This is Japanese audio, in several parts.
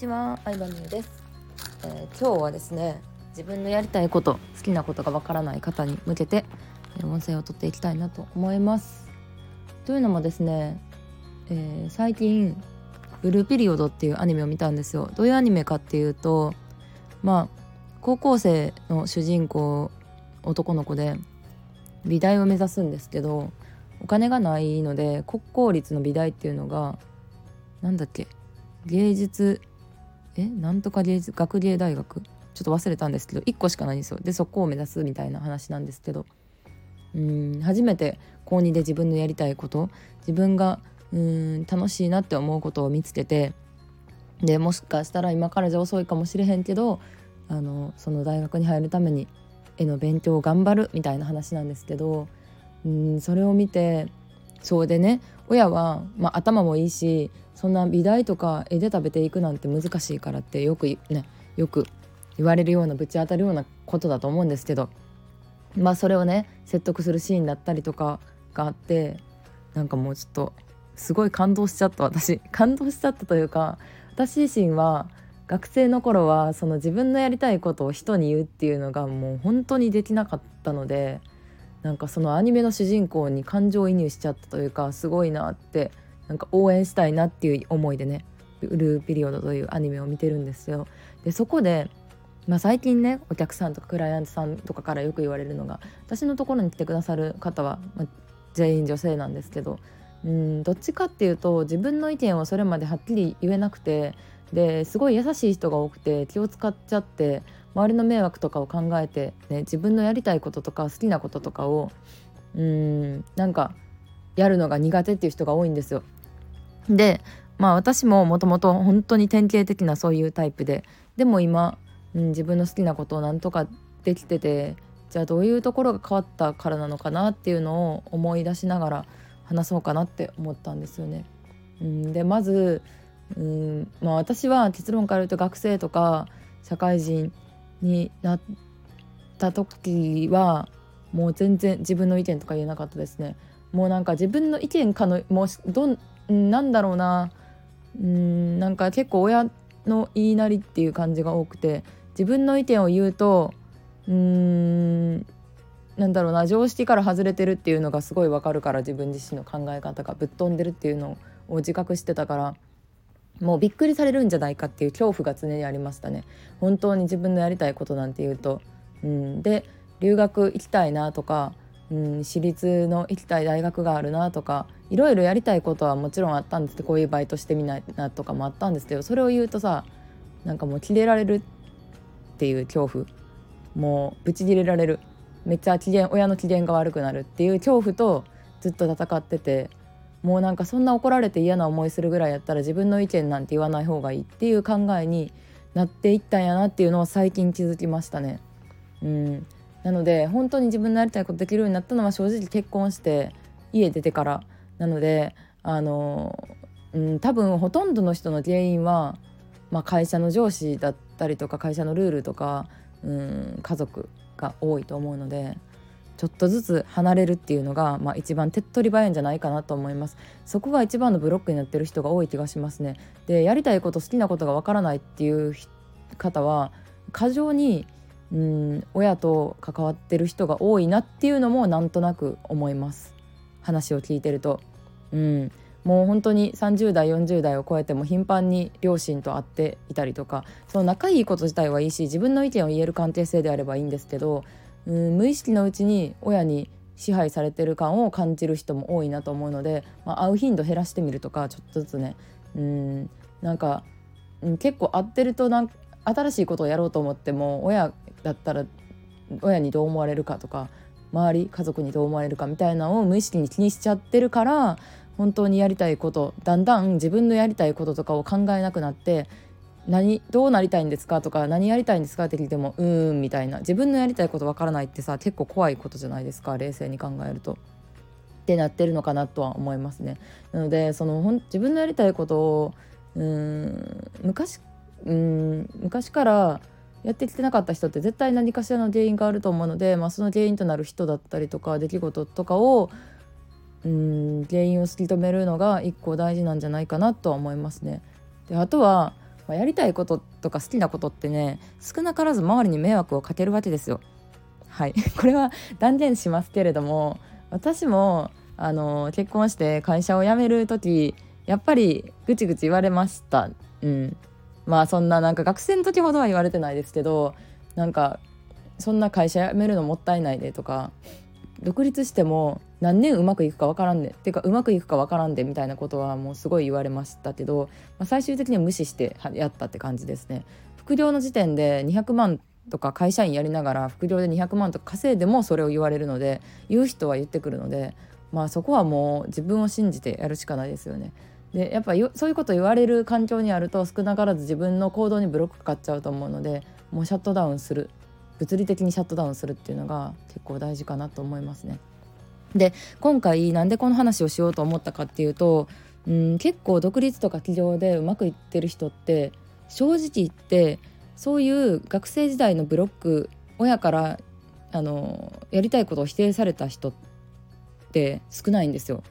ちは、相葉美優です、えー、今日はですね自分のやりたいこと好きなことがわからない方に向けて音声をとっていきたいなと思います。というのもですね、えー、最近ブルーピリオドっていうアニメを見たんですよ。どういうアニメかっていうとまあ高校生の主人公男の子で美大を目指すんですけどお金がないので国公立の美大っていうのがなんだっけ芸術えなんとか芸術学芸大学？ちょっと忘れたんですけど1個しかないんですよ。でそこを目指すみたいな話なんですけど。うん初めて高2で自分のやりたいこと自分がうん楽しいなって思うことを見つけてでもしかしたら今からじゃ遅いかもしれへんけどあのその大学に入るために絵の勉強を頑張るみたいな話なんですけどうんそれを見てそうでね親は、まあ、頭もいいしそんな美大とか絵で食べていくなんて難しいからってよくねよく言われるようなぶち当たるようなことだと思うんですけどまあそれをね説得するシーンだったりとかがあってなんかもうちょっとすごい感動しちゃった私。感動しちゃったというか私自身は学生の頃はその自分のやりたいことを人に言うっていうのがもう本当にできなかったのでなんかそのアニメの主人公に感情移入しちゃったというかすごいなってなんか応援したいなっていう思いでね「ブルーピリオド」というアニメを見てるんですよ。でそこで、まあ、最近ねお客さんとかクライアントさんとかからよく言われるのが私のところに来てくださる方は、まあ、全員女性なんですけどうんどっちかっていうと自分の意見をそれまではっきり言えなくてですごい優しい人が多くて気を使っちゃって周りの迷惑とかを考えて、ね、自分のやりたいこととか好きなこととかをうんなんかやるのが苦手っていう人が多いんですよ。でまあ私ももともと本当に典型的なそういうタイプででも今、うん、自分の好きなことをなんとかできててじゃあどういうところが変わったからなのかなっていうのを思い出しながら話そうかなって思ったんですよね。うん、でまずうんまあ、私は結論から言うと学生とか社会人になった時はもう全然自分の意見とか言えなかったですね。もうなんか自分の意見かのもうどんなんだろうなうんなんか結構親の言いなりっていう感じが多くて自分の意見を言うとうんなんだろうな常識から外れてるっていうのがすごいわかるから自分自身の考え方がぶっ飛んでるっていうのを自覚してたからもうびっくりされるんじゃないかっていう恐怖が常にありましたね。本当に自分のやりたいことなんて言うと、うん、で留学行きたいなとか、うん、私立の行きたい大学があるなとかいろいろやりたいことはもちろんあったんですけどこういうバイトしてみないなとかもあったんですけどそれを言うとさなんかもうキレられるっていう恐怖。もうブチギレられる。めっちゃ機嫌親の機嫌が悪くなるっていう恐怖とずっと戦っててもうなんかそんな怒られて嫌な思いするぐらいやったら自分の意見なんて言わない方がいいっていう考えになっていったんやなっていうのを最近気づきましたね。うんなので本当に自分のやりたいことできるようになったのは正直結婚して家出てからなのであの、うん、多分ほとんどの人の原因は、まあ、会社の上司だったりとか会社のルールとか、うん、家族が多いと思うのでちょっとずつ離れるっていうのが、まあ、一番手っ取り早いんじゃないかなと思います。そこが一番のブロックになってる人が多い気がしますね。でやりたいこと好きなことがわからないっていう方は過剰にうん親と関わってる人が多いなっていうのもなんとなく思います。話を聞いてると。うん。もう本当に30代40代を超えても頻繁に両親と会っていたりとかその仲いいこと自体はいいし自分の意見を言える関係性であればいいんですけどうん無意識のうちに親に支配されてる感を感じる人も多いなと思うので、まあ、会う頻度減らしてみるとかちょっとずつね。うんなんか、うん、結構会ってるとなん新しいことをやろうと思っても親だったら親にどう思われるかとか周り家族にどう思われるかみたいなのを無意識に気にしちゃってるから本当にやりたいことだんだん自分のやりたいこととかを考えなくなって何どうなりたいんですかとか何やりたいんですかって聞いてもうーんみたいな自分のやりたいことわからないってさ結構怖いことじゃないですか冷静に考えると。ってなってるのかなとは思いますね。なのでそのほん自分のやりたいことをうん昔うん昔からやってきてなかった人って絶対何かしらの原因があると思うので、まあ、その原因となる人だったりとか出来事とかをうん原因を突き止めるのが一個大事なんじゃないかなとは思いますね。であとはまあ、やりたいこととか好きなことってね少なからず周りに迷惑をかけるわけですよ。はい これは断言しますけれども私もあの結婚して会社を辞める時やっぱりぐちぐち言われました。うん、まあそんななんか学生の時ほどは言われてないですけどなんかそんな会社辞めるのもったいないでとか独立しても何年うまくいくか分からんねっていうかうまくいくか分からんでみたいなことはもうすごい言われましたけど、まあ、最終的には無視してやったって感じですね。副業の時点で200万とか会社員やりながら副業で200万とか稼いでもそれを言われるので言う人は言ってくるのでまあそこはもう自分を信じてやるしかないですよね。でやっぱそういうこと言われる環境にあると少なからず自分の行動にブロックかかっちゃうと思うのでもうシャットダウンする物理的にシャットダウンするっていうのが結構大事かなと思いますね。で今回なんでこの話をしようと思ったかっていうとうん結構独立とか起業でうまくいってる人って正直言ってそういう学生時代のブロック親からあのやりたいことを否定された人って少ないんですよ。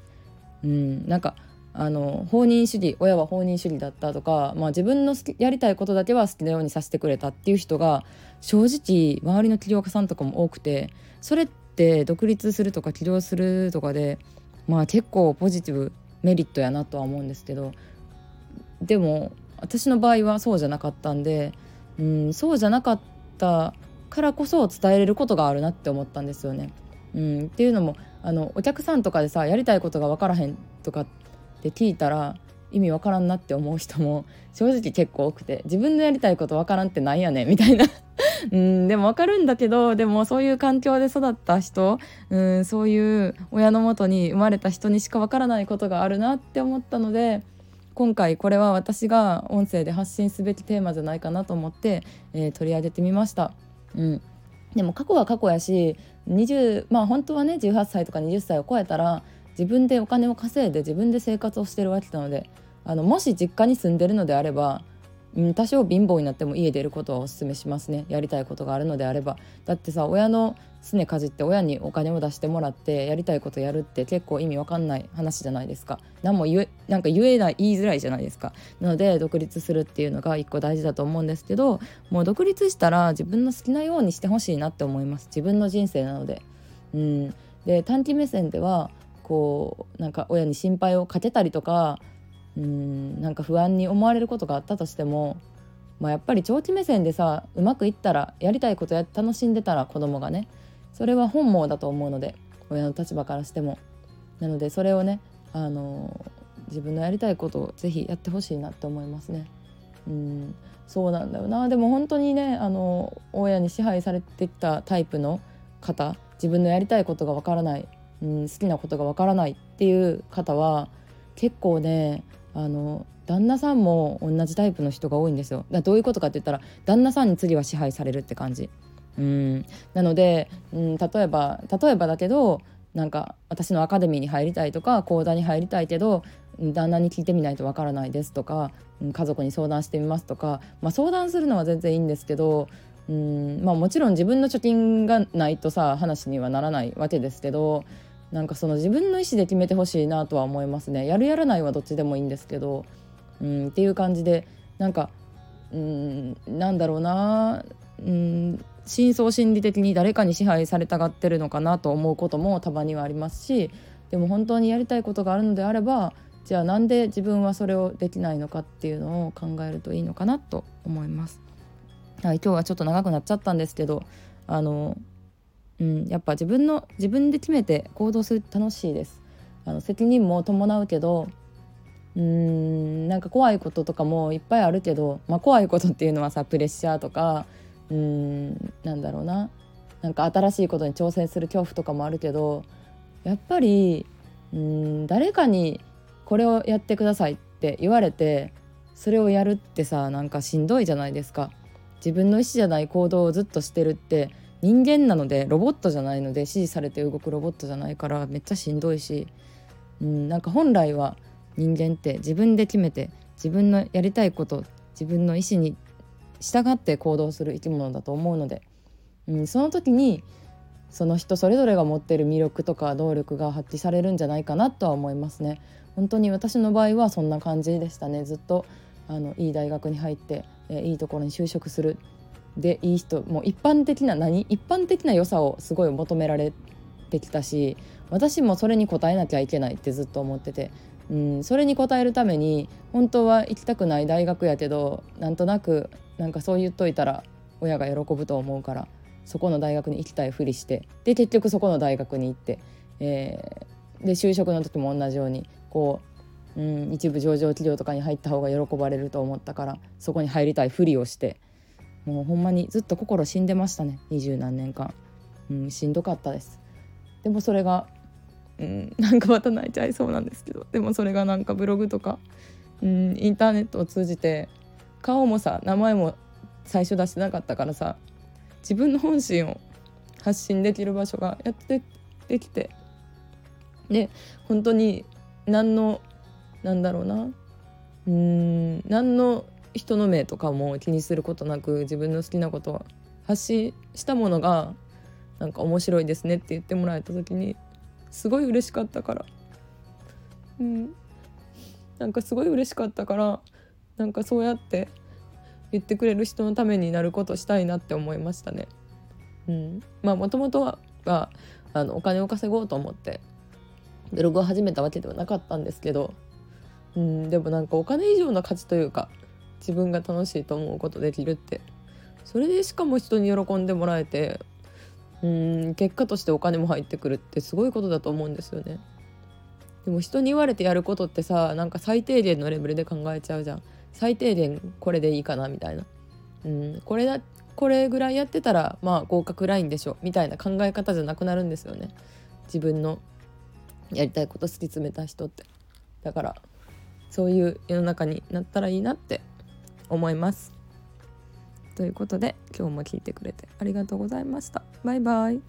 うん、なんかあの放任主義親は放任主義だったとか、まあ、自分のやりたいことだけは好きなようにさせてくれたっていう人が正直周りの起業家さんとかも多くてそれって独立するとか起業するとかでまあ結構ポジティブメリットやなとは思うんですけどでも私の場合はそうじゃなかったんでうんそうじゃなかったからこそ伝えれることがあるなって思ったんですよね。うん、っていうのもあのお客さんとかでさやりたいことが分からへんとかって聞いたら意味わからんなって思う人も正直結構多くて自分のやりたいことわからんってなんやねんみたいなうんでもわかるんだけどでもそういう環境で育った人うんそういう親のもとに生まれた人にしかわからないことがあるなって思ったので今回これは私が音声で発信すべきテーマじゃないかなと思って、えー、取り上げてみました。うんでも過去は過去やし20まあ本当はね18歳とか20歳を超えたら自分でお金を稼いで自分で生活をしてるわけなのであのもし実家に住んでるのであれば、うん、多少貧乏になっても家出ることはおすすめしますね。やりたいことがあるのであれば。だってさ親のすねかじって親にお金を出してもらってやりたいことやるって結構意味わかんない話じゃないですか。何も言えなんか言えない言いづらいじゃないですか。なので独立するっていうのが一個大事だと思うんですけどもう独立したら自分の好きなようにしてほしいなって思います。自分の人生なので。うん。で短期目線ではこうなんか親に心配をかけたりとかうんなんか不安に思われることがあったとしても、まあ、やっぱり長期目線でさうまくいったらやりたいことや楽しんでたら子供がねそれは本望だと思うので親の立場からしても。なのでそれをねあの自分のやりたいことをぜひやってほしいなって思いますね。うんそうなんだよなでも本当にねあの親に支配されてきたタイプの方自分のやりたいことがわからないうん、好きなことがわからないっていう方は結構ねあの旦那さんも同じタイプの人が多いんですよ。だどういうことかって言ったら旦那さんに次は支配されるって感じ。うんなので、うん、例えば例えばだけどなんか私のアカデミーに入りたいとか講座に入りたいけど旦那に聞いてみないとわからないですとか家族に相談してみますとか、まあ、相談するのは全然いいんですけどうんまあもちろん自分の貯金がないとさ話にはならないわけですけどなんかその自分の意思で決めてほしいなとは思いますねやるやらないはどっちでもいいんですけどうんっていう感じでなんかうんなんだろうなうん深層心理的に誰かに支配されたがってるのかなと思うこともたまにはありますしでも本当にやりたいことがあるのであればじゃあなんで自分はそれをできないのかっていうのを考えるといいのかなと思います。はい、今日はちょっと長くなっちゃったんですけどあのうん、やっぱ自分の自分で決めて行動する楽しいです。あの責任も伴うけどうんなんか怖いこととかもいっぱいあるけど、まあ、怖いことっていうのはさプレッシャーとかうんなんだろうな。なんか新しいことに挑戦する恐怖とかもあるけどやっぱりうん誰かにこれをやってくださいって言われてそれをやるってさなんかしんどいじゃないですか。自分の意思じゃない行動をずっとしてるって人間なのでロボットじゃないので指示されて動くロボットじゃないからめっちゃしんどいし、うん、なんか本来は人間って自分で決めて自分のやりたいこと自分の意思に従って行動する生き物だと思うので、うん、その時にその人それぞれが持ってる魅力とか能力が発揮されるんじゃないかなとは思いますね。本当に私の場合はそんな感じでしたねずっとあのいい大学に入って、え、いいところに就職するでいい人もう一般的な何一般的な良さをすごい求められてきたし私もそれに応えなきゃいけないってずっと思ってて、うん、それに応えるために本当は行きたくない大学やけどなんとなくなんかそう言っといたら親が喜ぶと思うからそこの大学に行きたいふりしてで結局そこの大学に行って、えー、で就職の時も同じようにこう、うん、一部上場企業とかに入った方が喜ばれると思ったからそこに入りたいふりをしてもうほんまにずっと心死んでましたね。二十何年間、うん、しんどかったです。でもそれが、うん、なんかまた泣いちゃいそうなんですけど。でもそれがなんかブログとか、うん、インターネットを通じて顔もさ名前も最初出してなかったからさ自分の本心を発信できる場所がやってできて。で本当に何のなんだろうな。うん何の人の目とかも気にすることなく自分の好きなことを発信したものがなんか面白いですねって言ってもらえた時にすごい嬉しかったから。うん。なんかすごい嬉しかったからなんかそうやって言ってくれる人のためになることしたいなって思いましたね。うん、まあもともとはあのお金を稼ごうと思ってブログを始めたわけではなかったんですけど、うん、でもなんかお金以上の価値というか自分が楽しいと思うことできるってそれでしかも人に喜んでもらえてうん結果としてお金も入ってくるってすごいことだと思うんですよね。でも人に言われてやることってさなんか最低限のレベルで考えちゃうじゃん。最低限これでいいかなみたいな。うんこれだこれぐらいやってたらまあ合格ラインでしょみたいな考え方じゃなくなるんですよね。自分のやりたいこと突き詰めた人って。だからそういう世の中になったらいいなって思います。ということで今日も聞いてくれてありがとうございました。バイバイ。